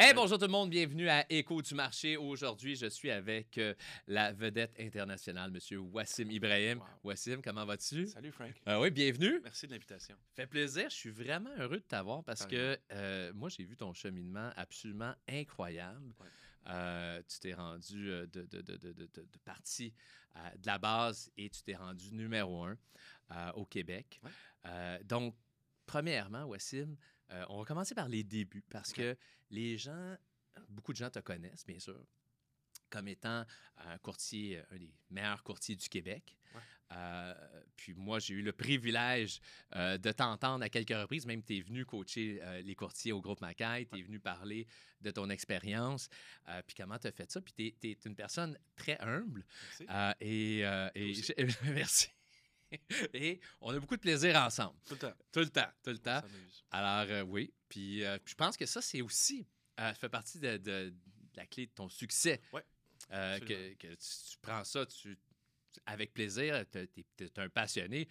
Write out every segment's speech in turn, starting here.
Hey, bonjour tout le monde, bienvenue à Écho du marché. Aujourd'hui, je suis avec euh, la vedette internationale, Monsieur Wassim Ibrahim. Wow. Wassim, comment vas-tu? Salut Frank. Ah oui, bienvenue. Merci de l'invitation. Fait plaisir. Je suis vraiment heureux de t'avoir parce que euh, moi, j'ai vu ton cheminement absolument incroyable. Ouais. Euh, tu t'es rendu euh, de, de, partie euh, de la base et tu t'es rendu numéro un euh, au Québec. Ouais. Euh, donc, premièrement, Wassim, euh, on va commencer par les débuts parce que les gens, beaucoup de gens te connaissent, bien sûr, comme étant un courtier, un des meilleurs courtiers du Québec. Ouais. Euh, puis moi, j'ai eu le privilège euh, de t'entendre à quelques reprises. Même tu es venu coacher euh, les courtiers au groupe Macaille, tu es venu parler de ton expérience, euh, puis comment tu as fait ça. Puis tu es, une personne très humble. Merci. euh, et euh, et merci. et on a beaucoup de plaisir ensemble. Tout le temps. Tout le temps, tout le temps. Alors, euh, oui. Puis euh, je pense que ça, c'est aussi, euh, ça fait partie de, de- de la clé de ton succès. Ouais, Euh, que, tu, tu prends ça tu, avec plaisir. Tu es, un passionné.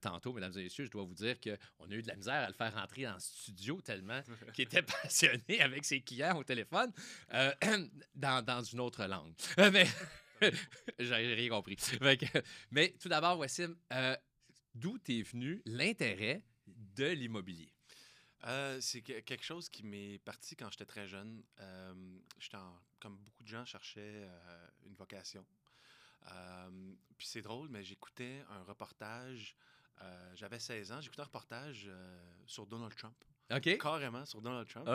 Tantôt, mesdames et messieurs, je dois vous dire qu'on a eu de la misère à le faire rentrer en studio tellement qu'il était passionné avec ses clients au téléphone dans, dans une autre langue. Mais j'ai rien compris. Mais tout d'abord, Wassim, euh, d'où t'es venu l'intérêt de l'immobilier? Euh, c'est que- quelque chose qui m'est parti quand j'étais très jeune. Euh, j'étais en- comme beaucoup de gens, cherchaient euh, une vocation. Puis c'est drôle, mais j'écoutais un reportage. J'avais 16 ans, j'écoutais un reportage sur Donald Trump. Carrément sur Donald Trump.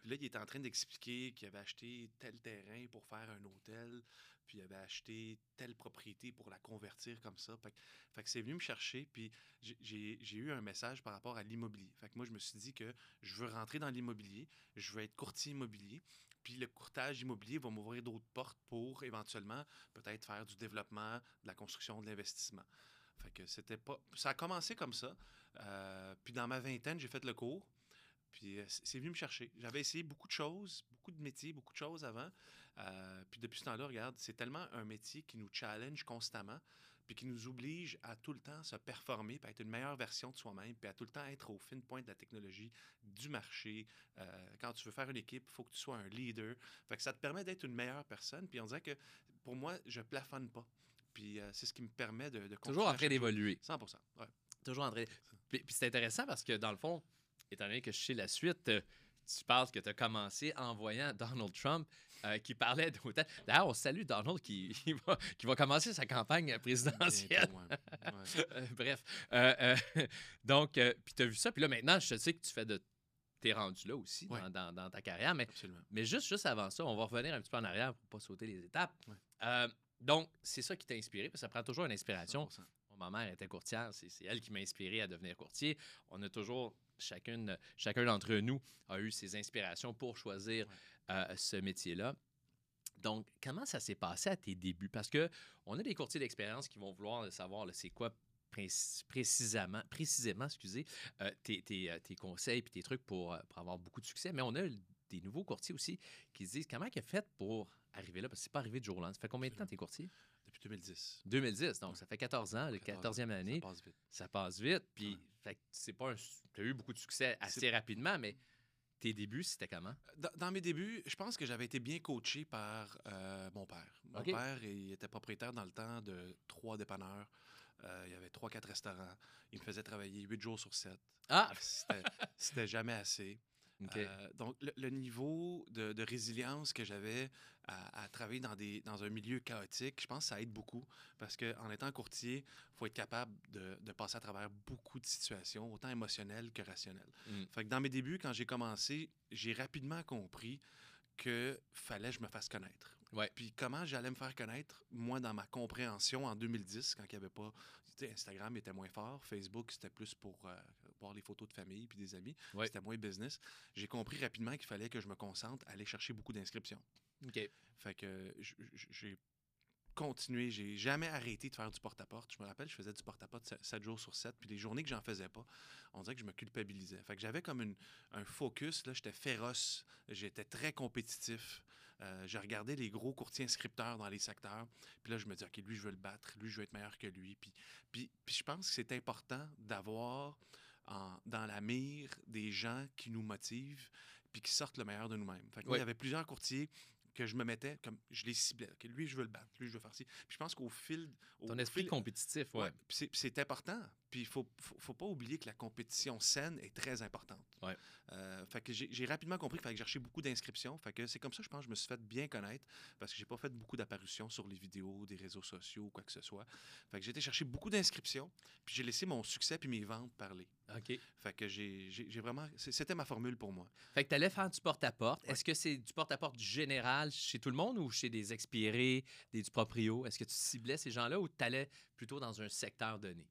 Puis là, il était en train d'expliquer qu'il avait acheté tel terrain pour faire un hôtel, puis il avait acheté telle propriété pour la convertir comme ça. Fait fait que c'est venu me chercher, puis j'ai- eu un message par rapport à l'immobilier. Fait que moi, je me suis dit que je veux rentrer dans l'immobilier, je veux être courtier immobilier, puis le courtage immobilier va m'ouvrir d'autres portes pour éventuellement peut-être faire du développement, de la construction, de l'investissement. Fait que c'était pas. Ça a commencé comme ça. Euh, puis dans ma vingtaine, j'ai fait le cours. Puis euh, c'est venu me chercher. J'avais essayé beaucoup de choses, beaucoup de métiers, beaucoup de choses avant. Euh, puis depuis ce temps-là, regarde, c'est tellement un métier qui nous challenge constamment, puis qui nous oblige à tout le temps se performer, puis à être une meilleure version de soi-même, puis à tout le temps être au fin point de la technologie, du marché. Euh, quand tu veux faire une équipe, il faut que tu sois un leader. Fait que ça te permet d'être une meilleure personne. Puis on dirait que pour moi, je plafonne pas. Puis euh, c'est ce qui me permet de, de Toujours en train d'évoluer. jour. 100 ouais. Toujours en train. Puis, puis c'est intéressant parce que dans le fond, étant donné que je sais la suite, tu parles que tu as commencé en voyant Donald Trump euh, qui parlait d'hôtel. D'ailleurs, on salue Donald qui, qui va, qui va commencer sa campagne présidentielle. Bientôt, ouais. Ouais. Euh, bref. Euh, donc, puis tu as vu ça. Puis là, maintenant, je sais que tu fais de. T'es rendu là aussi Ouais. dans, dans- dans ta carrière. Mais, Absolument. mais juste, juste avant ça, on va revenir un petit peu en arrière pour pas sauter les étapes. Donc, c'est ça qui t'a inspiré, parce que ça prend toujours une inspiration. 100%. Moi, ma mère était courtière, c'est c'est elle qui m'a inspiré à devenir courtier. On a toujours, chacune, chacun d'entre nous a eu ses inspirations pour choisir Ouais. euh, ce métier-là. Donc, comment ça s'est passé à tes débuts? Parce que on a des courtiers d'expérience qui vont vouloir savoir c'est quoi pré- précisément, précisément excusez, euh, tes, tes, euh, tes conseils et tes trucs pour, pour avoir beaucoup de succès. Mais on a des nouveaux courtiers aussi qui se disent comment il a fait pour arriver là? Parce que c'est pas arrivé de jour au lendemain. Ça fait combien de temps t'es courtier? Depuis 2010. 2010, donc Ouais. ça fait 14 ans, la 14 14e Ça année passe vite. ça passe vite. Puis, Ouais. Fait que c'est pas un. Tu as eu beaucoup de succès assez rapidement, mais tes débuts, c'était comment? Dans, dans mes débuts, je pense que j'avais été bien coaché par euh, mon père. Mon père, il était propriétaire dans le temps de trois dépanneurs. Euh, il y avait trois, quatre restaurants. Il me faisait travailler huit jours sur sept. Ah! C'était jamais assez. Euh, donc, le, le niveau de, de résilience que j'avais à, à travailler dans, des, dans un milieu chaotique, je pense que ça aide beaucoup parce qu'en étant courtier, il faut être capable de, de passer à travers beaucoup de situations, autant émotionnelles que rationnelles. Mm. Fait que dans mes débuts, quand j'ai commencé, j'ai rapidement compris que fallait que je me fasse connaître. Ouais. Puis comment j'allais me faire connaître, moi, dans ma compréhension en 2010, quand il n'y avait pas... Instagram était moins fort, Facebook, c'était plus pour euh, voir les photos de famille puis des amis. Ouais. C'était moins business. J'ai compris rapidement qu'il fallait que je me concentre à aller chercher beaucoup d'inscriptions. OK. Fait que j'ai continué, j'ai jamais arrêté de faire du porte-à-porte. Je me rappelle, je faisais du porte-à-porte 7 jours sur 7, puis les journées que j'en faisais pas, on dirait que je me culpabilisais. Fait que j'avais comme une- un focus, là, j'étais féroce, j'étais très compétitif. Euh, je regardais les gros courtiers inscripteurs dans les secteurs, puis là, je me dis, OK, lui, je veux le battre, lui, je veux être meilleur que lui. Puis, puis, puis je pense que c'est important d'avoir en- dans la mire des gens qui nous motivent, puis qui sortent le meilleur de nous-mêmes. Fait que moi, il y avait plusieurs courtiers que je me mettais comme je les ciblais. Lui, je veux le battre. Lui, je veux faire ci. Puis je pense qu'au fil. Au Ton esprit fil- compétitif, ouais. Puis c'est important. Puis il faut, faut, faut pas oublier que la compétition saine est très importante. Ouais. Euh, fait que j'ai rapidement compris qu'il fallait que cherché beaucoup d'inscriptions. Fait que c'est comme ça, je pense, que je me suis fait bien connaître parce que j'ai pas fait beaucoup d'apparitions sur les vidéos, des réseaux sociaux ou quoi que ce soit. Fait que j'ai été chercher beaucoup d'inscriptions, puis j'ai laissé mon succès puis mes ventes parler. OK. Fait que j'ai vraiment... C'était ma formule pour moi. Fait que tu allais faire du porte-à-porte. Ouais. Est-ce que c'est du porte-à-porte général chez tout le monde ou chez des expirés, des du proprio? Est-ce que tu ciblais ces gens-là ou tu allais plutôt dans un secteur donné?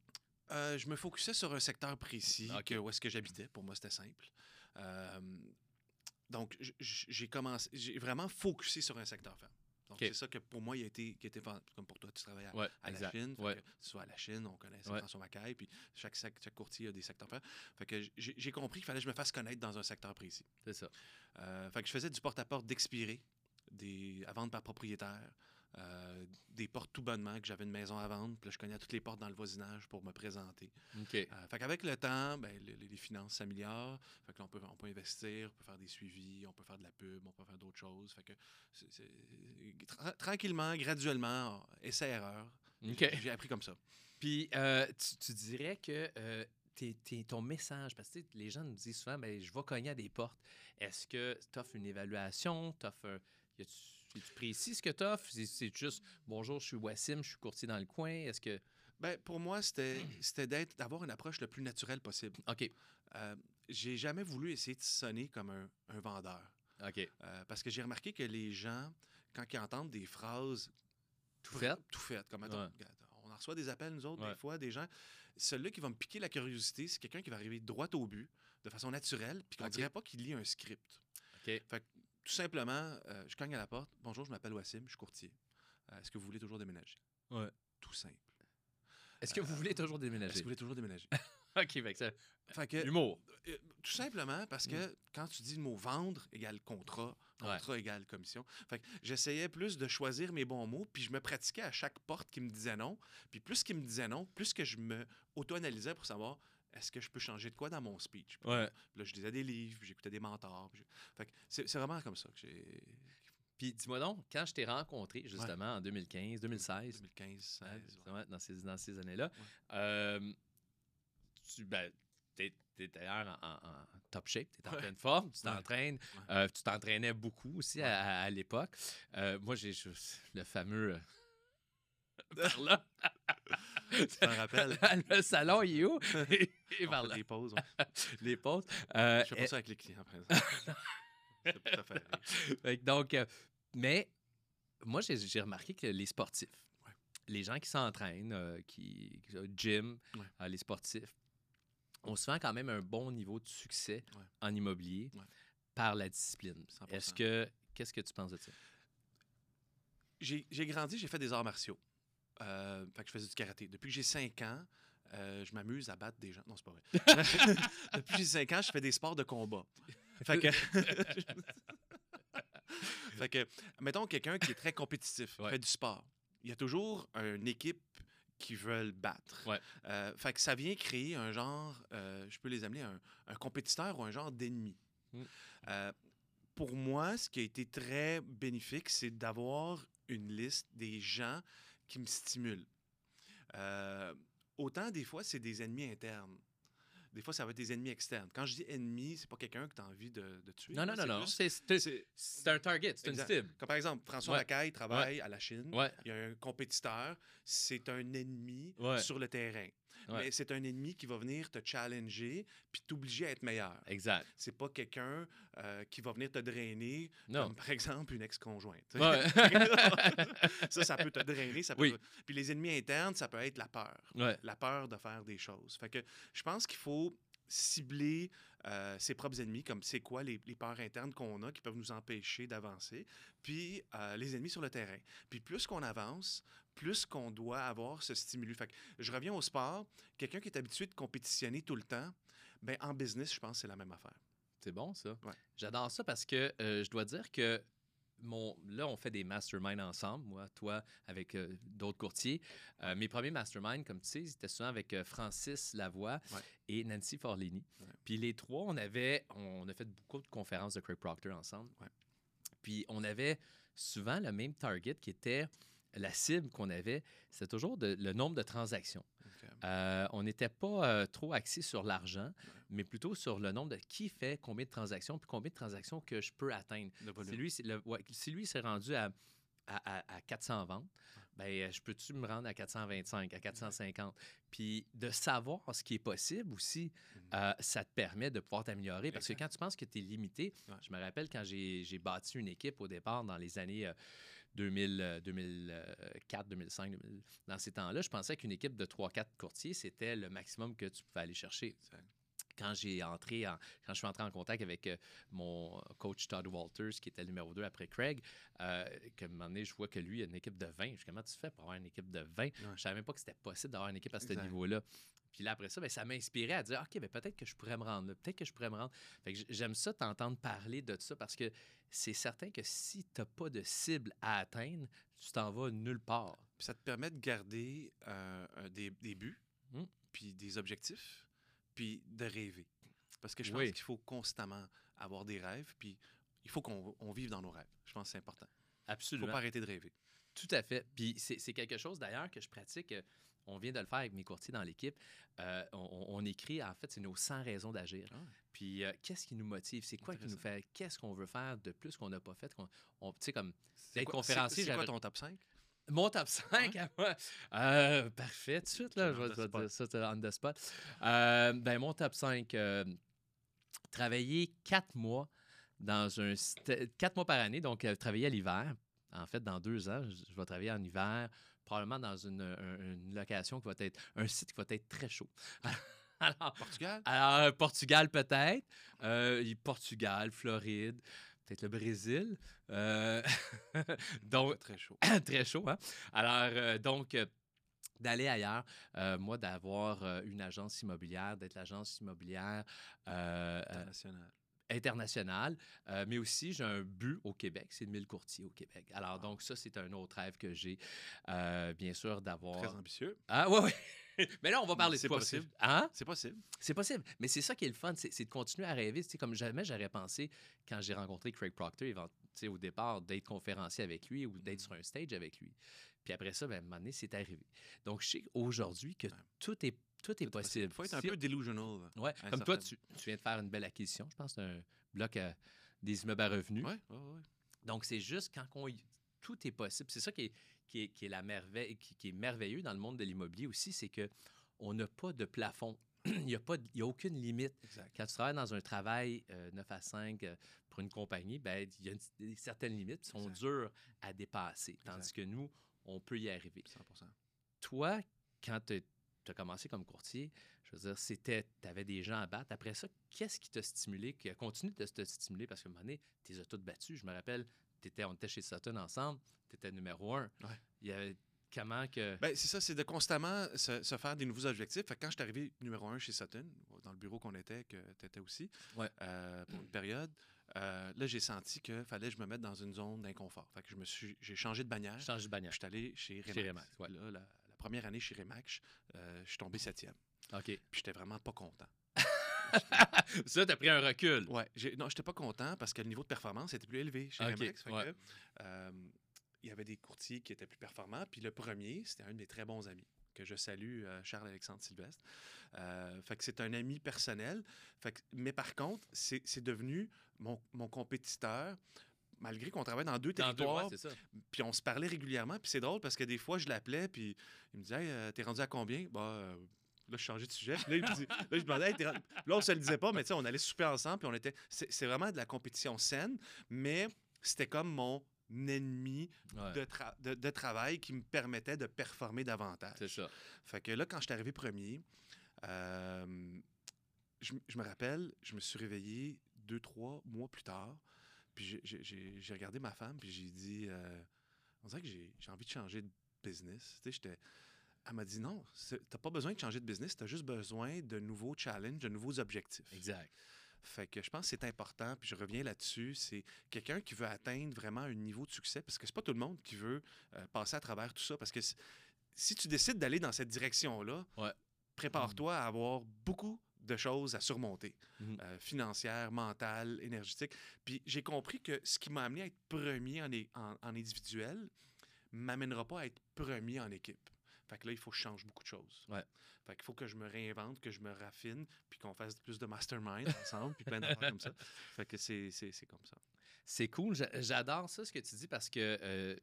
Euh, je me focusais sur un secteur précis, que, où est-ce que j'habitais. Pour moi, c'était simple. Euh, donc, j'ai commencé, j'ai vraiment focusé sur un secteur ferme. Donc, c'est ça que pour moi, il a été, qui était fan- comme pour toi, tu travailles à, Ouais, à la. Chine. Ouais. que soit à la Chine, on connaît Ouais. François Macaille, puis chaque, courtier a des secteurs. Fait que j'ai j'ai compris qu'il fallait que je me fasse connaître dans un secteur précis. C'est ça. Euh, fait que je faisais du porte-à-porte d'expirés, des, à vendre par propriétaire, euh, des portes tout bonnement, que j'avais une maison à vendre, puis là, je connais toutes les portes dans le voisinage pour me présenter. OK. Euh, fait qu'avec le temps, ben, le- les finances s'améliorent. Fait que là, on peut, on peut investir, on peut faire des suivis, on peut faire de la pub, on peut faire d'autres choses. Fait que c'est- c'est- tra- tranquillement, graduellement, essai-erreur, j'ai appris comme ça. Puis, euh, tu, tu dirais que euh, t'es- t'es- ton message, parce que les gens nous disent souvent, ben, je vais cogner à des portes. Est-ce que tu offres une évaluation? T'offres un- y a-tu- Es-tu précis ce que tu offres? C'est, c'est juste bonjour, je suis Wassim, je suis courtier dans le coin. Est-ce que. Ben, pour moi, c'était d'être d'avoir une approche le plus naturelle possible. OK. Euh, j'ai jamais voulu essayer de sonner comme un, un vendeur. OK. Euh, parce que j'ai remarqué que les gens, quand ils entendent des phrases Tout fait? tout fait, comme attends, Ouais. on en reçoit des appels, nous autres, Ouais. des fois, des gens. Celui-là qui va me piquer la curiosité, c'est quelqu'un qui va arriver droit au but, de façon naturelle, puis qu'on Ok. dirait pas qu'il lit un script. OK. Tout simplement, euh, je cogne à la porte. Bonjour, je m'appelle Wassim, je suis courtier. Euh, Est-ce que vous voulez toujours déménager? Ouais. Tout simple. Est-ce que vous voulez toujours Est-ce que déménager? vous voulez toujours déménager? OK, fait que ça. fait que, Humour. euh, tout simplement parce que Mm. quand tu dis le mot vendre égale contrat, contrat égale commission. Fait que j'essayais plus de choisir mes bons mots, puis je me pratiquais à chaque porte qui me disait non. Puis plus qu'il me disait non, plus que je me auto-analysais pour savoir est-ce que je peux changer de quoi dans mon speech? Puis Ouais. là, je lisais des livres, j'écoutais des mentors. je- Fait que c'est vraiment comme ça que j'ai. Puis dis-moi donc, quand je t'ai rencontré, justement, en 2015, 2016, 2015, Ouais, 16. ouais. dans ces, dans ces années-là. Ouais. Euh, tu ben, t'es, t'es d'ailleurs en, en- en top shape, tu es en pleine forme, tu Ouais. t'entraînes. Ouais. euh, tu t'entraînais beaucoup aussi à, à- à l'époque. Euh, moi, j'ai le fameux. par là. Tu t'en rappelles? le salon, il est où? Et, et On par fait là. des pauses. ouais. Les pauses. Euh, Je fais pas ça avec les clients, par exemple. C'est faire rire. Fait donc, euh, mais moi, j'ai remarqué que les sportifs, Ouais. les gens qui s'entraînent, euh, qui, gym, Ouais. les sportifs, ont souvent quand même un bon niveau de succès en immobilier par la discipline. 100%. Est-ce que, qu'est-ce que tu penses de ça? J'ai grandi, j'ai fait des arts martiaux. Euh, fait que je faisais du karaté. Depuis que j'ai 5 ans, euh, je m'amuse à battre des gens. Non, c'est pas vrai. Depuis que j'ai 5 ans, je fais des sports de combat. Fait que. fait que, mettons quelqu'un qui est très compétitif, Ouais. fait du sport. Il y a toujours une équipe qui veut le battre. Ouais. Euh, fait que ça vient créer un genre, euh, je peux les amener un, un compétiteur ou un genre d'ennemi. Mm. Pour moi, ce qui a été très bénéfique, c'est d'avoir une liste des gens qui me stimulent. Euh, autant des fois, c'est des ennemis internes. Des fois, ça va être des ennemis externes. Quand je dis ennemi, c'est pas quelqu'un que tu as envie de, de tuer. Non, non, non, non. C'est, un target, c'est une cible. Comme par exemple, François Ouais. Lacaille travaille à la Chine. Ouais. Il y a un compétiteur, c'est un ennemi sur le terrain. Ouais. Mais c'est un ennemi qui va venir te challenger puis t'obliger à être meilleur. Exact. C'est pas quelqu'un euh, qui va venir te drainer, Non. comme par exemple une ex-conjointe. Ouais. ça, ça peut te drainer. Ça peut Oui. Puis les ennemis internes, ça peut être la peur. ouais. La peur de faire des choses. Fait que je pense qu'il faut cibler euh, ses propres ennemis, comme c'est quoi les, les peurs internes qu'on a qui peuvent nous empêcher d'avancer, puis euh, les ennemis sur le terrain. Puis plus qu'on avance, plus qu'on doit avoir ce stimulus. Fait que je reviens au sport. Quelqu'un qui est habitué de compétitionner tout le temps, ben en business, je pense que c'est la même affaire. C'est bon, ça. Ouais. J'adore ça parce que euh, je dois dire que mon, là, on fait des masterminds ensemble, moi, toi, avec euh, d'autres courtiers. Euh, mes premiers masterminds, comme tu sais, c'était souvent avec euh, Francis Lavoie Ouais. et Nancy Forlini. Ouais. Puis les trois, on avait, on a fait beaucoup de conférences de Craig Proctor ensemble. Ouais. Puis on avait souvent le même target qui était la cible qu'on avait, c'était toujours de- le nombre de transactions. Euh, on n'était pas euh, trop axé sur l'argent, mais plutôt sur le nombre de qui fait combien de transactions, puis combien de transactions que je peux atteindre. Si lui, c'est le- ouais, si lui s'est rendu à, à, à- à 400 ventes, ben, euh, je peux-tu me rendre à 425, à 450? Puis de savoir ce qui est possible aussi, Mhm. euh, ça te permet de pouvoir t'améliorer. Parce que quand tu penses que tu es limité, je me rappelle quand j'ai bâti une équipe au départ dans les années 2000, euh, 2004, 2005, 2000, dans ces temps-là, je pensais qu'une équipe de 3-4 courtiers, c'était le maximum que tu pouvais aller chercher. Quand j'ai entré en, quand je suis entré en contact avec euh, mon coach Todd Walters, qui était le numéro 2 après Craig, euh, que à un moment donné, je vois que lui a une équipe de 20. Je dis, comment tu fais pour avoir une équipe de 20? Je savais même pas que c'était possible d'avoir une équipe à ce niveau-là. Puis là, après ça, ben, ça m'a inspiré à dire, OK, ben, peut-être que je pourrais me rendre là, peut-être que je pourrais me rendre. Fait que j- j'aime ça t'entendre parler de ça parce que c'est certain que si tu n'as pas de cible à atteindre, tu t'en vas nulle part. Puis ça te permet de garder euh, des, des buts, Mm. puis des objectifs, puis de rêver. Parce que je pense Oui. qu'il faut constamment avoir des rêves, puis il faut qu'on on vive dans nos rêves. Je pense que c'est important. Il ne Absolument. faut pas arrêter de rêver. Tout à fait. Puis c'est quelque chose d'ailleurs que je pratique. euh, On vient de le faire avec mes courtiers dans l'équipe. Euh, on, on- on écrit, en fait, c'est nos 100 raisons d'agir. Ah. Puis euh, qu'est-ce qui nous motive? C'est quoi qui nous fait? Qu'est-ce qu'on veut faire de plus qu'on n'a pas fait? qu'on- on- Tu sais, comme D'être conférencier, c'est- quoi ton top 5? Mon top 5 à moi. Euh, parfait, tout de suite, là, je vais te dire ça c'est on the spot. Euh, ben, mon top 5, euh, travailler quatre mois dans un... Quatre mois par année, donc euh, travailler à l'hiver. En fait, dans deux ans, je, vais travailler en hiver, probablement dans une, un- une location qui va être... Un site qui va être très chaud. Alors, Portugal? alors, Portugal peut-être, euh, Portugal, Floride, peut-être le Brésil. Euh, donc, Très chaud. très chaud, hein? Alors, euh, donc, euh, d'aller ailleurs, moi, d'avoir une agence immobilière, d'être l'agence immobilière International. internationale, euh, mais aussi, j'ai un but au Québec, c'est de 1000 courtiers au Québec. Alors, Wow. donc, ça, c'est un autre rêve que j'ai, euh, bien sûr, d'avoir... Très ambitieux. Ah, oui, oui. Mais là, on va parler de C'est toi. possible. Hein? C'est possible. C'est possible. Mais c'est ça qui est le fun, c'est c'est de continuer à rêver. Sais, comme jamais j'aurais pensé quand j'ai rencontré Craig Proctor au départ d'être conférencier avec lui ou d'être sur un stage avec lui. Puis après ça, ben, à un moment donné, c'est arrivé. Donc, je sais aujourd'hui que Ouais. tout est, tout est possible. Il faut être un Si- peu delusional. Ouais, à comme toi, tu, tu viens de faire une belle acquisition. Je pense que c'est un bloc euh, des immeubles à revenus. Ouais, ouais, ouais. Donc, c'est juste quand on y- tout est possible. C'est ça qui est, qui est, qui est la merveille, qui, qui est merveilleux dans le monde de l'immobilier aussi, c'est que on n'a pas de plafond. Il n'y a, pas de- il y a aucune limite. Exact. Quand tu travailles dans un travail euh, 9 à 5 euh, pour une compagnie, ben, il y a une- certaines limites qui sont Exact. dures à dépasser. Tandis Exact. que nous, on peut y arriver. 100 Toi, quand tu as commencé comme courtier, je veux dire, c'était, tu avais des gens à battre. Après ça, qu'est-ce qui t'a stimulé, qui a continué de te stimuler? Parce qu'à un moment donné, tu les as toutes battues. Je me rappelle, on était chez Sutton ensemble, tu étais numéro un. Ouais. Il y avait comment que. Ben, c'est ça, c'est de constamment se, se faire des nouveaux objectifs. Fait que quand je suis arrivé numéro un chez Sutton, dans le bureau qu'on était, que tu étais aussi, Ouais. euh, pour une période, euh, là, j'ai senti qu'il fallait que je me mette dans une zone d'inconfort. Fait que je me suis, j'ai changé de bannière. Change de bannière. Je suis allé chez Remax. Chez Remax, ouais. Là, la, la première année chez Remax, euh, je suis tombé septième. OK. Puis j'étais vraiment pas content. ça, tu as pris un recul. Ouais, non, j'étais pas content parce que le niveau de performance était plus élevé chez Ok, Remax. Fait ouais. que, euh, il y avait des courtiers qui étaient plus performants. Puis le premier, c'était un de mes très bons amis que je salue, euh, Charles-Alexandre Sylvestre. Euh, fait que c'est un ami personnel. Fait que- mais par contre, c'est c'est devenu mon, mon compétiteur. Malgré qu'on travaille dans deux Dans territoires, puis on se parlait régulièrement. Puis c'est drôle parce que des fois, je l'appelais, puis il me disait Hey, T'es rendu à combien? Bah, là, je changeais de sujet. Là, il me dit- là, je demandais Hey, t'es rendu- Là, on se le disait pas, mais tu sais, on allait souper ensemble, puis on était. C'est c'est vraiment de la compétition saine, mais c'était comme mon ennemi Ouais, de, tra- de- de travail qui me permettait de performer davantage. c'est ça. Fait que là, quand je suis arrivé premier, euh, je, m- je me rappelle, je me suis réveillé deux, trois mois plus tard. Puis j'ai- j'ai- j'ai j'ai regardé ma femme, puis j'ai dit euh, On dirait que j'ai j'ai envie de changer de business. Tu sais, j'étais. Elle m'a dit non, t'as pas besoin de changer de business, t'as juste besoin de nouveaux challenges, de nouveaux objectifs. Exact. Fait que je pense que c'est important, puis je reviens là-dessus, c'est quelqu'un qui veut atteindre vraiment un niveau de succès, parce que c'est pas tout le monde qui veut euh, passer à travers tout ça, parce que si, tu décides d'aller dans cette direction-là, Ouais. prépare-toi à avoir beaucoup de choses à surmonter, Mhm. euh, financières, mentales, énergétiques. Puis j'ai compris que ce qui m'a amené à être premier en, en, en individuel m'amènera pas à être premier en équipe. Fait que là, il faut que je change beaucoup de choses. Ouais. Fait qu'il faut que je me réinvente, que je me raffine, puis qu'on fasse plus de mastermind ensemble, puis plein d'affaires comme ça. Fait que c'est c'est- c'est comme ça. C'est cool. J'a- J'adore ça, ce que tu dis, parce que euh,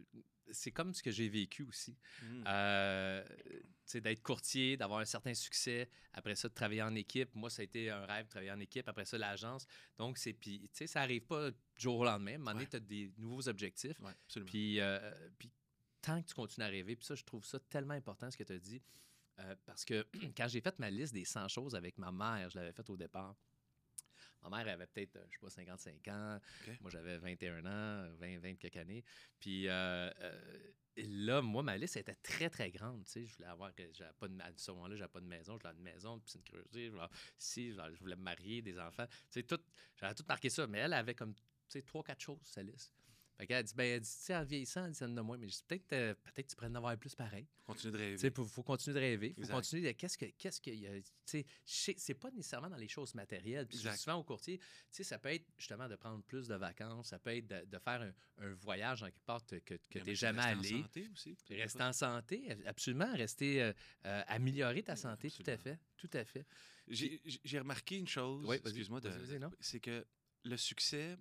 c'est comme ce que j'ai vécu aussi. Mm. Euh, tu sais, d'être courtier, d'avoir un certain succès, après ça, de travailler en équipe. Moi, ça a été un rêve de travailler en équipe. Après ça, l'agence. Donc, c'est. Puis, tu sais, ça n'arrive pas du jour au lendemain. À un moment donné, Ouais. tu as des nouveaux objectifs. Ouais, absolument. Puis, euh, puis tant que tu continues à rêver, puis ça, je trouve ça tellement important ce que tu as dit. euh, parce que quand j'ai fait ma liste des 100 choses avec ma mère, je l'avais faite au départ. Ma mère avait peut-être, euh, je sais pas, 55 ans. Moi, j'avais 21 ans, 20, 20 quelques années. Puis euh, euh, là, moi, ma liste était très, très grande. Tu sais, je voulais avoir, que- j'avais pas de, à ce moment-là, j'avais pas de maison, je voulais avoir une maison, une piscine creusée, je voulais, si, je je voulais me marier, des enfants. Tu sais, tout, j'avais tout marqué ça. Mais elle avait comme, tu sais, trois, quatre choses, sa liste. Fait qu'elle dit, ben, elle dit, tu sais, en vieillissant, elle dit, en a moins. Mais je dis, peut-être, euh, peut-être tu pourrais en avoir plus pareil. Continue de rêver. Tu sais, faut continuer de rêver. Faut Exact. continuer de. Qu'est-ce que. Qu'est-ce que. tu sais, c'est pas nécessairement dans les choses matérielles. Puis souvent au courtier, tu sais, ça peut être justement de prendre plus de vacances. Ça peut être de, de faire un, un voyage en quelque part que, que tu n'es rester jamais en allé. santé aussi. Rester en santé, absolument. Rester. euh, euh, améliorer ta santé, tout à fait. Tout à fait. J'ai remarqué une chose, Oui, excuse-moi, de- c'est que le succès,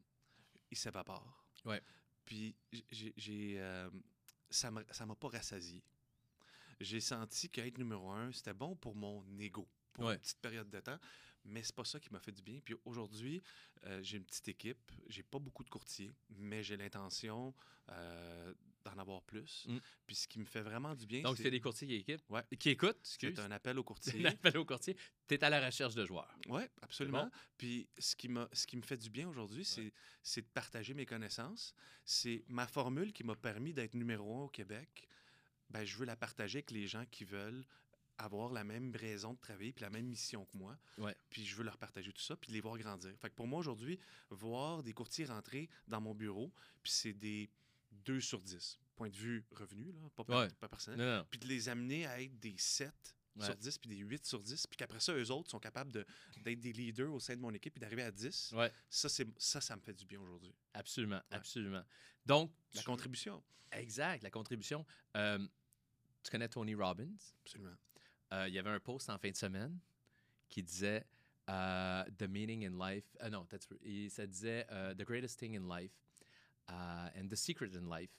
il s'évapore. Ouais. Puis j'ai- euh, ça m'a ça m'a pas rassasié. J'ai senti qu'être numéro un, c'était bon pour mon ego, pour Ouais. une petite période de temps, mais c'est pas ça qui m'a fait du bien. Puis aujourd'hui, euh, j'ai une petite équipe, j'ai pas beaucoup de courtiers, mais j'ai l'intention euh, d'en avoir plus. Mm. Puis ce qui me fait vraiment du bien, Donc, c'est des courtiers qui équipent. Ouais. Qui écoutent, c'est un appel au C'est courtier. un appel au courtier. Tu es à la recherche de joueurs. Oui, absolument. bon? Puis ce qui, ce qui me fait du bien aujourd'hui, c'est, c'est de partager mes connaissances. C'est ma formule qui m'a permis d'être numéro un au Québec. Ben, je veux la partager avec les gens qui veulent avoir la même raison de travailler puis la même mission que moi. Ouais. Puis je veux leur partager tout ça puis les voir grandir. Fait que pour moi aujourd'hui, voir des courtiers rentrer dans mon bureau, puis c'est des 2 sur 10, point de vue revenu, là, pas, Ouais. pas personnel, Non, non. puis de les amener à être des 7 Ouais. sur 10 puis des 8 sur 10, puis qu'après ça, eux autres sont capables de- d'être des leaders au sein de mon équipe puis d'arriver à 10. Ouais, Ça, c'est, ça, ça me fait du bien aujourd'hui. absolument. Absolument. Donc, La tu- contribution. Exact, la contribution. Euh, tu connais Tony Robbins? Absolument. Euh, il y avait un post en fin de semaine qui disait euh, The meaning in life. euh, non, that's, ça disait euh, The greatest thing in life and the secret in life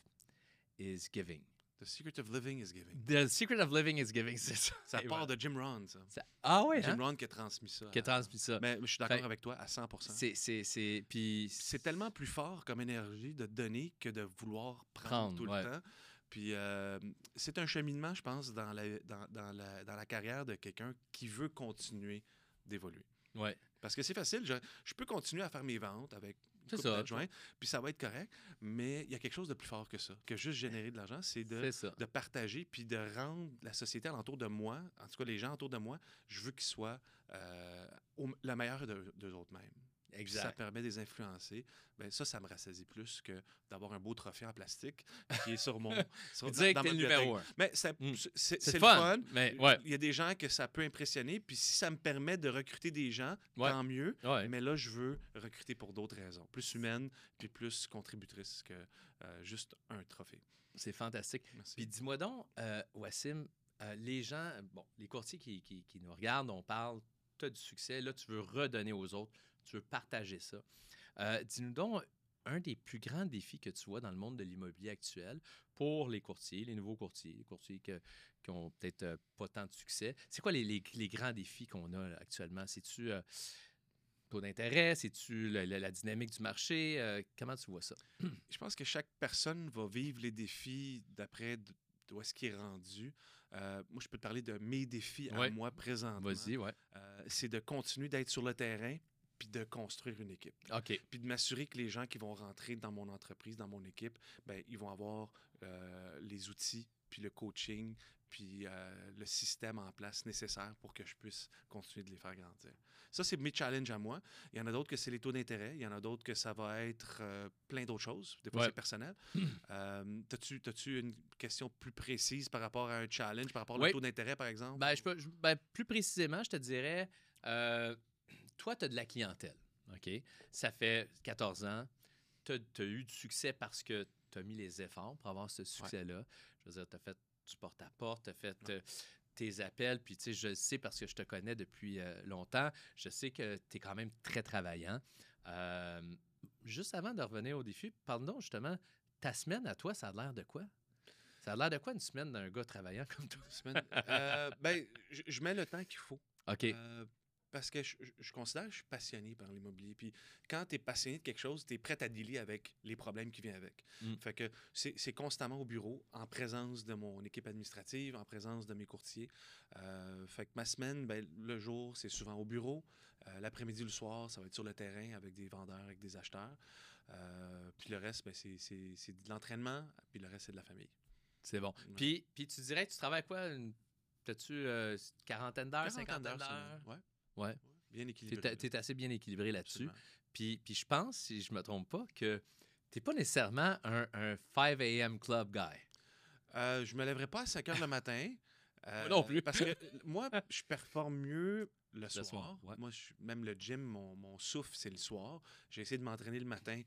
is giving. The secret of living is giving. The secret of living is giving, c'est ça. Ça part de Jim Rohn, ça. Ça- Ah oui, Jim hein? Rohn qui a transmis ça. Qui a transmis ça. Mais je suis d'accord avec toi à 100 C'est, c'est, c'est, puis C'est tellement plus fort comme énergie de donner que de vouloir prendre, Prendre, tout ouais. le temps. Puis euh, c'est un cheminement, je pense, dans la, dans, dans la, dans la carrière de quelqu'un qui veut continuer d'évoluer. Ouais. Parce que c'est facile, je, je peux continuer à faire mes ventes avec C'est ça. puis ça va être correct, mais il y a quelque chose de plus fort que ça, que juste générer de l'argent, c'est de, de partager, puis de rendre la société alentour de moi, en tout cas les gens autour de moi, je veux qu'ils soient euh, au- la meilleure de- d'eux autres mêmes. Ça permet de les influencer. Ben, ça, ça me rassasie plus que d'avoir un beau trophée en plastique qui est sur mon. sur, Dire que ma numéro un. Mais Mm. c'est- le le fun, fun. mais ouais. Il y a des gens que ça peut impressionner. Puis si ça me permet de recruter des gens, Ouais. tant mieux. Ouais. Mais là, je veux recruter pour d'autres raisons. Plus humaines, puis plus contributrices que euh, juste un trophée. C'est fantastique. Merci. Puis dis-moi donc, euh, Wassim, euh, les gens, bon, les courtiers qui, qui- qui nous regardent, on parle, tu as du succès, là, tu veux redonner aux autres, tu veux partager ça. Euh, Dis-nous donc, un des plus grands défis que tu vois dans le monde de l'immobilier actuel pour les courtiers, les nouveaux courtiers, les courtiers que- qui ont peut-être euh, pas tant de succès, c'est quoi les, les- les grands défis qu'on a actuellement? C'est-tu euh, taux d'intérêt? C'est-tu la, la- la dynamique du marché? Euh, comment tu vois ça? Je pense que chaque personne va vivre les défis d'après d'où est-ce qu'il est rendu. Euh, moi, je peux te parler de mes défis à Ouais. moi présentement. Vas-y, ouais. C'est de continuer d'être sur le terrain puis de construire une équipe. OK. Puis de m'assurer que les gens qui vont rentrer dans mon entreprise, dans mon équipe, ben, ils vont avoir euh, les outils, puis le coaching, puis euh, le système en place nécessaire pour que je puisse continuer de les faire grandir. Ça, c'est mes challenges à moi. Il y en a d'autres que c'est les taux d'intérêt. Il y en a d'autres que ça va être euh, plein d'autres choses. Des fois, Ouais. c'est personnel. Euh, T'as-tu as une question plus précise par rapport à un challenge, par rapport au taux d'intérêt, par exemple? Ben, je peux, je- ben, plus précisément, je te dirais, toi, tu as de la clientèle. OK? Ça fait 14 ans. Tu as, eu du succès parce que tu as mis les efforts pour avoir ce succès-là. Je veux dire, tu as fait du porte-à-porte, tu as fait Ouais. euh, tes appels, puis tu sais, je le sais parce que je te connais depuis euh, longtemps. Je sais que tu es quand même très travaillant. Euh, juste avant de revenir au défi, parle-nous justement, ta semaine à toi, ça a l'air de quoi? Ça a l'air de quoi une semaine d'un gars travaillant comme toi? Semaine- Euh, ben, je, je mets le temps qu'il faut. OK. Euh, parce que je, je- je considère que je suis passionné par l'immobilier. Puis quand tu es passionné de quelque chose, tu es prêt à dealer avec les problèmes qui viennent avec. Mm. Fait que c'est constamment au bureau, en présence de mon équipe administrative, en présence de mes courtiers. Euh, fait que ma semaine, ben, le jour, c'est souvent au bureau. Euh, L'après-midi, le soir, ça va être sur le terrain avec des vendeurs, avec des acheteurs. Euh, puis le reste, ben, c'est de l'entraînement, puis le reste, c'est de la famille. C'est bon. Ouais. Puis, puis tu dirais que tu travailles quoi? Une... T'as-tu euh, une quarantaine d'heures, cinquantaine d'heures? Ouais. Ouais. Bien équilibré. T'es t'es assez bien équilibré là-dessus. Puis, puis je pense, si je me trompe pas, que t'es pas nécessairement un, un 5 a.m. club guy. Euh, je me lèverai pas à 5 heures le matin. euh, non plus. Parce que euh, moi, je performe mieux le soir. soir, ouais. Moi, je- même le gym, mon, mon souffle, c'est le soir. J'ai essayé de m'entraîner le matin.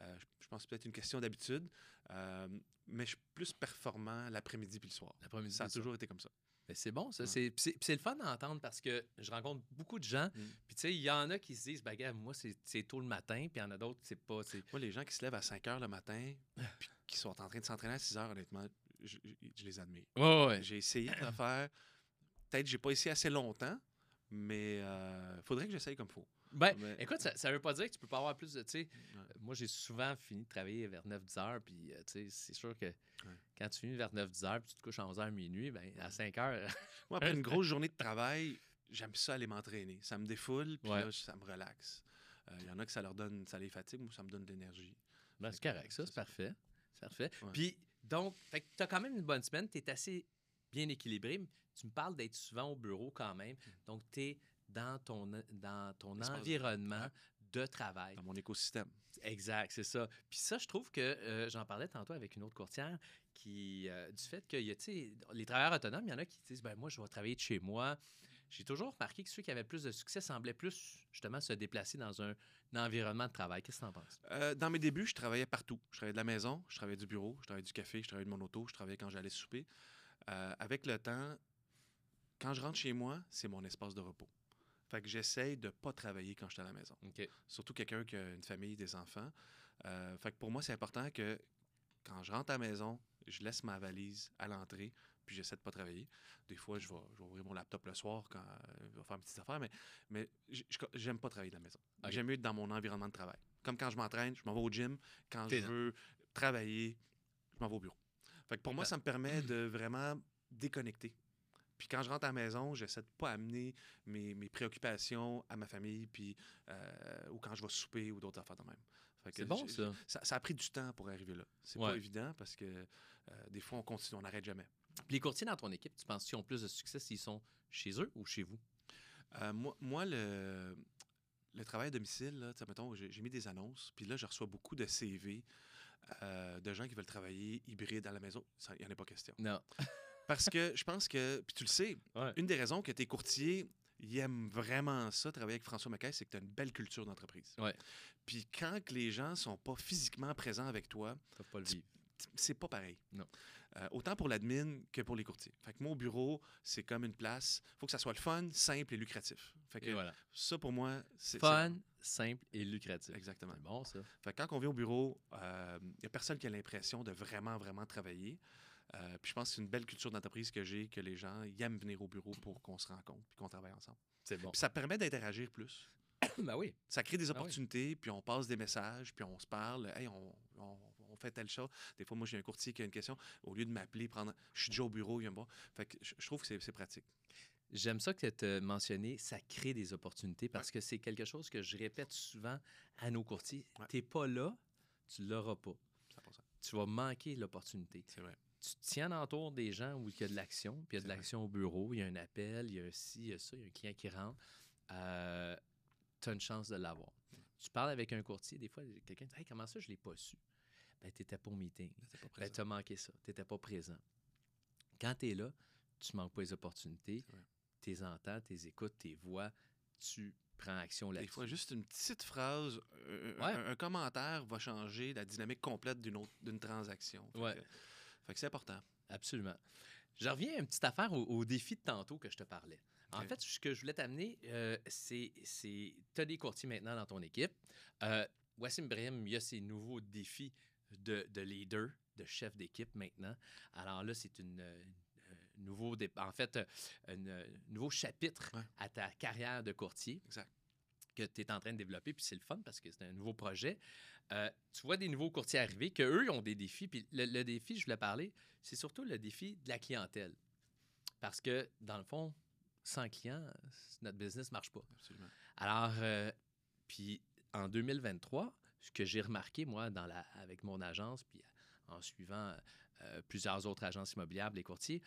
Euh, je, je pense que c'est peut-être une question d'habitude. Euh, mais je suis plus performant l'après-midi puis le soir. L'après-midi, Ça a toujours été comme ça. Mais c'est bon, ça. Ouais. C'est- le fun d'entendre parce que je rencontre beaucoup de gens. Mm. Puis tu sais, il y en a qui se disent, ben, gars, moi, c'est tôt le matin. Puis il y en a d'autres, c'est pas. Moi, les gens qui se lèvent à 5 heures le matin puis qui sont en train de s'entraîner à 6 heures, honnêtement, je, je- je les admire. Ouais, ouais. J'ai essayé de le faire. Peut-être que j'ai pas essayé assez longtemps, mais il faudrait que j'essaye comme il faut. Ben, Mais- écoute, ça, ça veut pas dire que tu peux pas avoir plus de. Tu sais, Ouais. Moi, j'ai souvent fini de travailler vers 9-10 heures. Puis, euh, tu sais, c'est sûr que quand tu finis vers 9-10 heures puis tu te couches à 11 heures minuit, ben, à 5 heures. Moi, après une grosse journée de travail, j'aime ça aller m'entraîner. Ça me défoule, puis Ouais. là, ça me relaxe. Euh, Il y en a que ça leur donne, ça les fatigue, moi, ça me donne de l'énergie. Ben, c'est correct, ça, C'est parfait. C'est parfait. Ouais. Puis, donc, que t'as quand même une bonne semaine, tu es assez bien équilibré. Tu me parles d'être souvent au bureau quand même. Donc, tu es dans ton, dans ton environnement de travail. Dans mon écosystème. Exact, c'est ça. Puis ça, je trouve que euh, j'en parlais tantôt avec une autre courtière qui, euh, du fait que, y a, les travailleurs autonomes, il y en a qui disent, ben moi, je vais travailler de chez moi. J'ai toujours remarqué que ceux qui avaient plus de succès semblaient plus, justement, se déplacer dans un, environnement de travail. Qu'est-ce que tu en penses? Euh, dans mes débuts, je travaillais partout. Je travaillais de la maison, je travaillais du bureau, je travaillais du café, je travaillais de mon auto, je travaillais quand j'allais souper. Avec le temps, quand je rentre chez moi, c'est mon espace de repos. Fait que j'essaye de pas travailler quand je suis à la maison. Surtout quelqu'un qui a une famille, des enfants. Euh, fait que pour moi, c'est important que quand je rentre à la maison, je laisse ma valise à l'entrée, puis j'essaie de pas travailler. Des fois, je vais, je vais ouvrir mon laptop le soir quand euh, je vais faire mes petites affaires, mais, mais j'aime pas travailler de la maison. J'aime mieux être dans mon environnement de travail. Comme quand je m'entraîne, je m'en vais au gym. Quand je veux travailler, je m'en vais au bureau. Fait que pour moi, Ben- ça me permet de vraiment déconnecter. Puis quand je rentre à la maison, j'essaie de pas amener mes, mes préoccupations à ma famille, puis euh, ou quand je vais souper ou d'autres affaires de même. C'est bon, ça. ça. Ça a pris du temps pour arriver là. C'est Ouais. pas évident parce que euh, des fois, on continue, on n'arrête jamais. Puis les courtiers dans ton équipe, tu penses qu'ils ont plus de succès s'ils sont chez eux ou chez vous? Euh, moi, moi, le, le travail à domicile, là, mettons, j'ai mis des annonces, puis là, je reçois beaucoup de CV de gens qui veulent travailler hybride à la maison. Il n'y en a pas question. Non. Parce que je pense que, puis tu le sais, Ouais. une des raisons que tes courtiers ils aiment vraiment ça, travailler avec François Mackay, c'est que tu as une belle culture d'entreprise. Ouais. Puis quand que les gens sont pas physiquement présents avec toi, pas le vivre. c'est pas pareil. Non. Euh, autant pour l'admin que pour les courtiers. Fait que au bureau, c'est comme une place. faut que ça soit le fun, simple et lucratif. Fait que Et voilà. ça, pour moi, c'est... Fun, simple et lucratif. Exactement. Bon, ça. Fait que quand on vient au bureau, il n'y a personne qui a l'impression de vraiment, vraiment travailler. Euh, puis je pense que c'est une belle culture d'entreprise que j'ai, que les gens ils aiment venir au bureau pour qu'on se rencontre puis qu'on travaille ensemble. C'est bon. Puis ça permet d'interagir plus. ben oui. Ça crée des oui. opportunités, puis on passe des messages, puis on se parle. Hey, on, on- on fait telle chose. Des fois, moi, j'ai un courtier qui a une question. Au lieu de m'appeler, prendre, je suis déjà au bureau, il me voir. Fait que je, trouve que c'est c'est pratique. J'aime ça que tu as mentionné, ça crée des opportunités parce que c'est quelque chose que je répète souvent à nos courtiers. Ouais. Tu n'es pas là, tu ne l'auras pas. 100%. Tu vas manquer l'opportunité. C'est vrai. Tu te tiens autour des gens où il y a de l'action, puis il y a de l'action au bureau, il y a un appel, il y a un ci, il y a ça, il y a un client qui rentre. tu as une chance de l'avoir. Tu parles avec un courtier, des fois, quelqu'un dit Hey, comment ça, je ne l'ai pas su? Ben, tu n'étais pas au meeting. Ben, tu as manqué ça. Tu n'étais pas présent. Quand tu es là, tu manques pas les opportunités. Les entends, tu les écoutes, tu les vois, tu prends action Des là-dessus. fois, juste une petite phrase, euh, un, Ouais. un- un commentaire va changer la dynamique complète d'une transaction. Ouais. que- fait que c'est important. Absolument. Je reviens à une petite affaire au, au défi de tantôt que je te parlais. En fait, ce que je voulais t'amener, euh, c'est. Tu as des courtiers maintenant dans ton équipe. Euh, Wassim Brahim, il y a ses nouveaux défis de, de leader, de chef d'équipe maintenant. Alors là, c'est une. euh, nouveau dé- en fait, euh, un nouveau chapitre Ouais. à ta carrière de courtier Exact. que tu es en train de développer, puis c'est le fun parce que c'est un nouveau projet. Euh, tu vois des nouveaux courtiers arriver, qu'eux ont des défis, puis le, le défi, je voulais parler, c'est surtout le défi de la clientèle. Parce que, dans le fond, sans clients, notre business ne marche pas. Absolument. Alors, euh, puis en 2023, ce que j'ai remarqué, moi, dans la, avec mon agence, puis en suivant euh, plusieurs autres agences immobilières, les courtiers,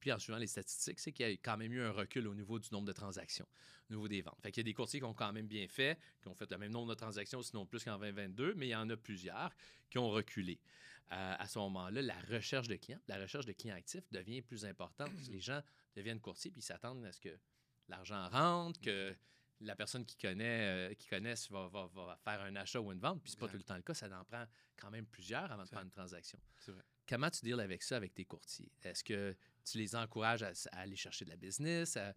puis en suivant les statistiques, c'est qu'il y a quand même eu un recul au niveau du nombre de transactions, au niveau des ventes. Fait qu'il y a des courtiers qui ont quand même bien fait, qui ont fait le même nombre de transactions, sinon plus qu'en 2022, mais il y en a plusieurs qui ont reculé. Euh, à ce moment-là, la recherche de clients, la recherche de clients actifs devient plus importante. les gens deviennent courtiers puis ils s'attendent à ce que l'argent rentre, que la personne qui connaît, euh, qui connaissent va, va- va faire un achat ou une vente. Puis c'est pas tout le temps le cas. Ça en prend quand même plusieurs avant de faire une transaction. C'est vrai. Comment tu deals avec ça avec tes courtiers? Est-ce que tu les encourages à, à aller chercher de la business, à,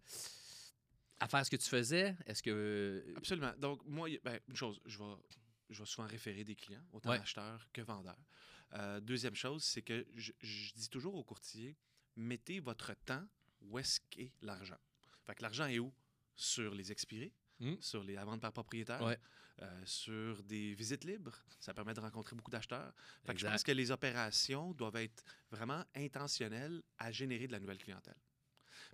à faire ce que tu faisais? Est-ce que. Absolument. Donc, moi, ben, une chose, je vais, je vais souvent référer des clients, autant Ouais. acheteurs que vendeurs. Euh, deuxième chose, c'est que je, je dis toujours aux courtiers, mettez votre temps où est-ce qu'est l'argent. Fait que l'argent est où? Sur les expirés, Mm. sur les ventes par propriétaire, Ouais. Euh, sur des visites libres. Ça permet de rencontrer beaucoup d'acheteurs. Fait que je pense que les opérations doivent être vraiment intentionnelles à générer de la nouvelle clientèle.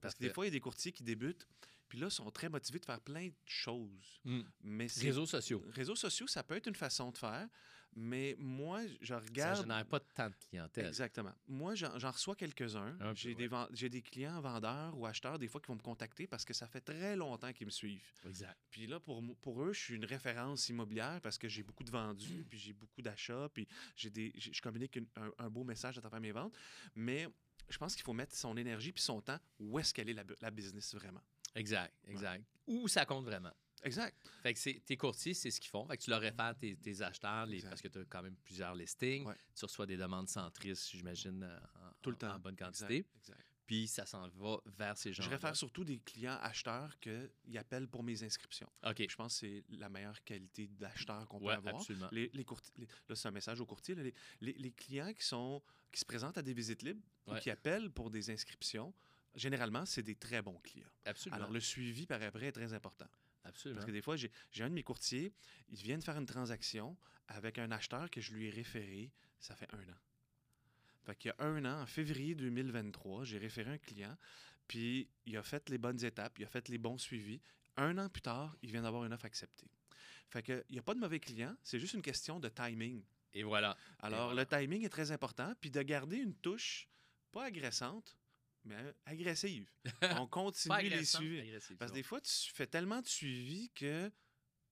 Parce que des fois, il y a des courtiers qui débutent, puis là, sont très motivés de faire plein de choses. Mm. Mais Réseaux sociaux. réseaux sociaux, ça peut être une façon de faire, mais moi, je Ça regarde. génère pas tant de clientèle. Exactement. Moi, j'en reçois quelques-uns. J'ai ouais. des, clients vendeurs ou acheteurs, des fois, qui vont me contacter parce que ça fait très longtemps qu'ils me suivent. Exact. Puis là, pour, pour eux, je suis une référence immobilière parce que j'ai beaucoup de vendus, puis j'ai beaucoup d'achats, puis j'ai des, je communique une- un, un beau message à travers mes ventes. Mais je pense qu'il faut mettre son énergie puis son temps où est-ce qu'elle est la, bu- la business vraiment. Exact. Exact. Où ça compte vraiment. Exact. Fait que c'est- tes courtiers, c'est ce qu'ils font. Fait que tu leur réfères tes, tes acheteurs les- parce que tu as quand même plusieurs listings. Ouais. Tu reçois des demandes centristes, j'imagine, en, Tout le en- temps. en bonne Exact, quantité. exact. Puis ça s'en va vers ces gens. Je réfère surtout des clients acheteurs qui appellent pour mes inscriptions. OK. Je pense que c'est la meilleure qualité d'acheteur qu'on peut avoir. absolument. Les, les courti- les- là, c'est un message aux courtiers. là, les, clients qui, sont, qui se présentent à des visites libres ou Ouais. qui appellent pour des inscriptions, généralement, c'est des très bons clients. Absolument. Alors, le suivi par après est très important. absolument. Parce que des fois, j'ai j'ai un de mes courtiers, il vient de faire une transaction avec un acheteur que je lui ai référé, ça fait un an. Fait qu'il y a un an, en février 2023, j'ai référé un client, puis il a fait les bonnes étapes, il a fait les bons suivis. Un an plus tard, il vient d'avoir une offre acceptée. Fait qu'il n'y a pas de mauvais client, c'est juste une question de timing. Et voilà. Alors, voilà. le timing est très important, puis de garder une touche pas agressante, mais agressive. On continue les suivis. agressif, Parce que des fois, tu fais tellement de suivi que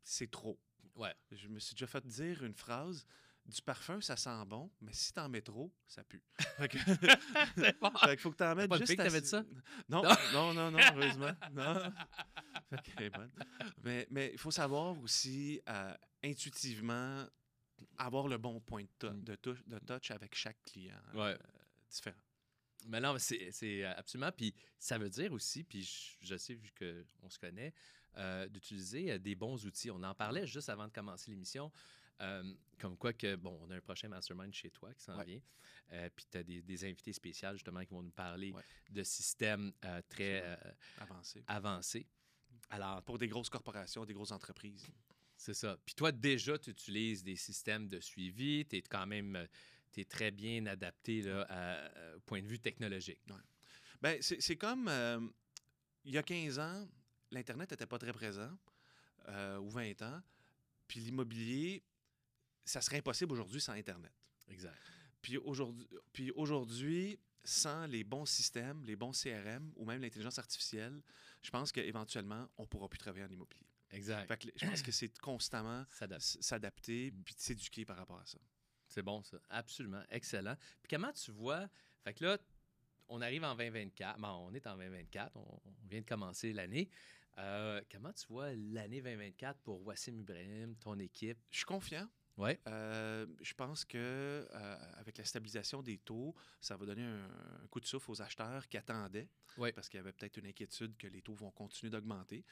c'est trop. Ouais. Je me suis déjà fait dire une phrase du parfum, ça sent bon, mais si t'en mets trop, ça pue. Fait que- bon. fait qu'il faut que t'en mettes pas juste ça? Non, Non. non, non, heureusement. Non. Fait est bonne. Mais mais il faut savoir aussi euh, intuitivement avoir le bon point de, Mm. touch, de touch avec chaque client euh, Ouais. différent. Mais non, mais c'est absolument. Puis ça veut dire aussi, puis je, je sais, vu qu'on se connaît, euh, d'utiliser euh, des bons outils. On en parlait juste avant de commencer l'émission. euh, comme quoi que, bon, on a un prochain mastermind chez toi qui s'en Ouais. vient. Euh, puis tu as des, des invités spéciaux justement qui vont nous parler Ouais. de systèmes très avancés. Alors, Pour des grosses corporations, des grosses entreprises. c'est ça. Puis toi, déjà, tu utilises des systèmes de suivi. Tu es quand même tu es très bien adapté là, à- au point de vue technologique. Ben, c'est comme. euh, il y a 15 ans, l'Internet n'était pas très présent, euh, ou 20 ans, puis l'immobilier, ça serait impossible aujourd'hui sans Internet. Exact. Puis aujourd'hui, puis aujourd'hui, sans les bons systèmes, les bons CRM ou même l'intelligence artificielle, je pense qu'éventuellement, on ne pourra plus travailler en immobilier. Exact. Fait que je pense que c'est constamment s'adapter puis s'éduquer par rapport à ça. C'est bon, ça. Absolument. Excellent. Puis comment tu vois. Fait que là, on arrive en 2024. Bon, on est en 2024. On, on vient de commencer l'année. Euh, comment tu vois l'année 2024 pour Wassim Ibrahim, ton équipe? Je suis confiant. Euh, je pense que euh, avec la stabilisation des taux, ça va donner un, un coup de souffle aux acheteurs qui attendaient, parce qu'il y avait peut-être une inquiétude que les taux vont continuer d'augmenter.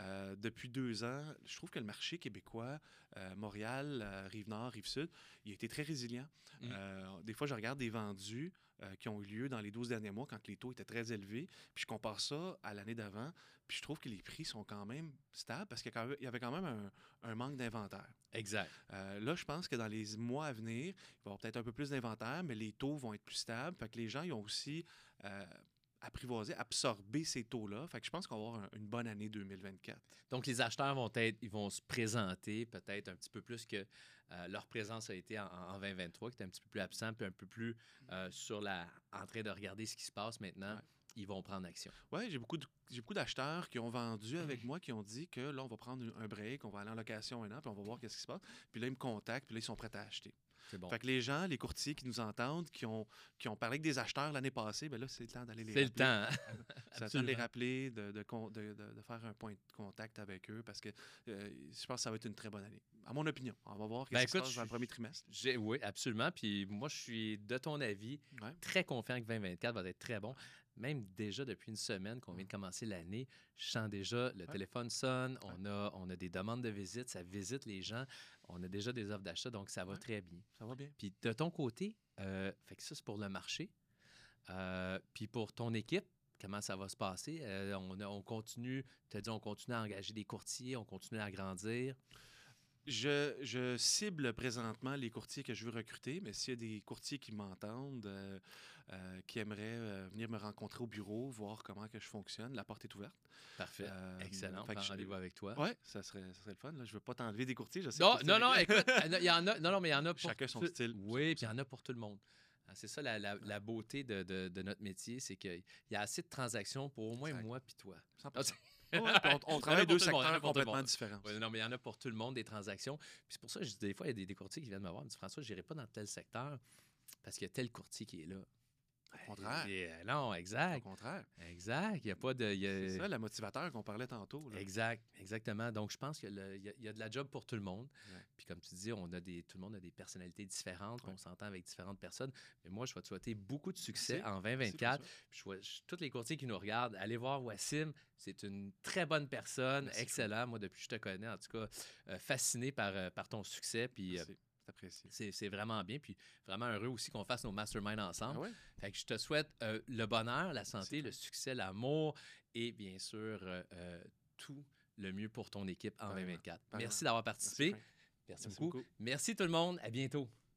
Euh, depuis deux ans, je trouve que le marché québécois, Montréal, Rive-Nord, Rive-Sud, il a été très résilient. Mm. Des fois, je regarde des vendus euh, qui ont eu lieu dans les 12 derniers mois quand les taux étaient très élevés, puis je compare ça à l'année d'avant, puis je trouve que les prix sont quand même stables parce qu'il y avait quand même un, un manque d'inventaire. Exact. Euh, là, je pense que dans les mois à venir, il va y avoir peut-être un peu plus d'inventaire, mais les taux vont être plus stables. Fait que les gens ils ont aussi euh, apprivoisé, absorbé ces taux-là. Fait que je pense qu'on va avoir un- une bonne année 2024. Donc, les acheteurs vont être, ils vont se présenter peut-être un petit peu plus que euh, leur présence a été en, en 2023, qui était un petit peu plus absent, puis un peu plus euh, sur la, en train de regarder ce qui se passe maintenant. Ils vont prendre action. Oui, j'ai beaucoup, de- beaucoup d'acheteurs qui ont vendu avec moi, qui ont dit que là, on va prendre un break, on va aller en location un an, puis on va voir qu'est-ce qui se passe. Puis là, ils me contactent, puis là, ils sont prêts à acheter. C'est bon. Fait que les gens, les courtiers qui nous entendent, qui ont, qui ont parlé avec des acheteurs l'année passée, ben là, c'est le temps d'aller les C'est le rappeler. temps. hein? C'est le temps de les rappeler, de, de, faire un point de contact avec eux parce que euh, je pense que ça va être une très bonne année. À mon opinion. On va voir Ben, qu'est-ce qui se passe dans le premier trimestre. J'ai- Oui, absolument. Puis moi, je suis de ton avis, Ouais. très confiant que 2024 va être très bon. Même déjà depuis une semaine qu'on vient de commencer l'année, je sens déjà le téléphone sonne, on, a, on a des demandes de visite, ça visite les gens, on a déjà des offres d'achat, donc ça va très bien. Ça va bien. Puis de ton côté, euh, fait que ça, c'est pour le marché. Euh, puis pour ton équipe, comment ça va se passer? Euh, on continue, tu as dit, on continue à engager des courtiers, on continue à grandir. Je, je cible présentement les courtiers que je veux recruter, mais s'il y a des courtiers qui m'entendent, euh, euh, qui aimeraient euh, venir me rencontrer au bureau, voir comment que je fonctionne, la porte est ouverte. Parfait. Euh, Excellent. Fait rendez-vous avec toi. Oui, ça serait, ça serait le fun. Là. Je ne veux pas t'enlever des courtiers. Je sais Non, non, non, écoute, il y en a, non, non, mais il y en a pour Chacun son tout- style. Oui, puis il y en a pour tout le monde. Ah, C'est ça la, la- la beauté de, de- de notre métier, c'est qu'il y a assez de transactions pour au moins Exact. moi puis toi. 100%. C'est- Ouais, puis on, on travaille deux monde, secteurs complètement différents. Ouais, non, mais il y en a pour tout le monde des transactions. Puis c'est pour ça que je dis des fois, il y a des, des courtiers qui viennent me voir, me disent François, je n'irai pas dans tel secteur parce qu'il y a tel courtier qui est là. Au contraire. Et, euh, non, Au exact. contraire. Exact. Il n'y a pas de. a- C'est ça, la motivateur qu'on parlait tantôt. là. Exact, exactement. Donc, je pense qu'il y, y a- il y a de la job pour tout le monde. Ouais. Puis, comme tu dis, on a des, tout le monde a des personnalités différentes, Ouais. on s'entend avec différentes personnes. Mais moi, je vais te souhaiter beaucoup de succès Merci. en Merci, 2024. François. Puis je tous les courtiers qui nous regardent, allez voir Wassim. C'est une très bonne personne, Merci, excellent. Moi, depuis que je te connais, en tout cas, euh, fasciné par, euh, par ton succès. Puis, C'est vraiment bien. Puis, vraiment heureux aussi qu'on fasse nos masterminds ensemble. Ah ouais? Fait que je te souhaite euh, le bonheur, la santé, le succès, l'amour et bien sûr euh, euh, tout le mieux pour ton équipe en Vraiment, 2024. vraiment. Merci d'avoir participé. Merci, Merci beaucoup. beaucoup. Merci tout le monde. À bientôt.